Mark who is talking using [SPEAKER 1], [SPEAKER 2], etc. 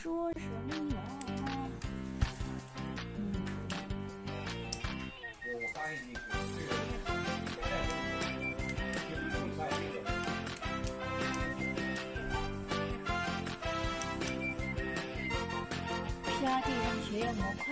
[SPEAKER 1] 说什么
[SPEAKER 2] 我我发现你
[SPEAKER 1] prd 的学院模块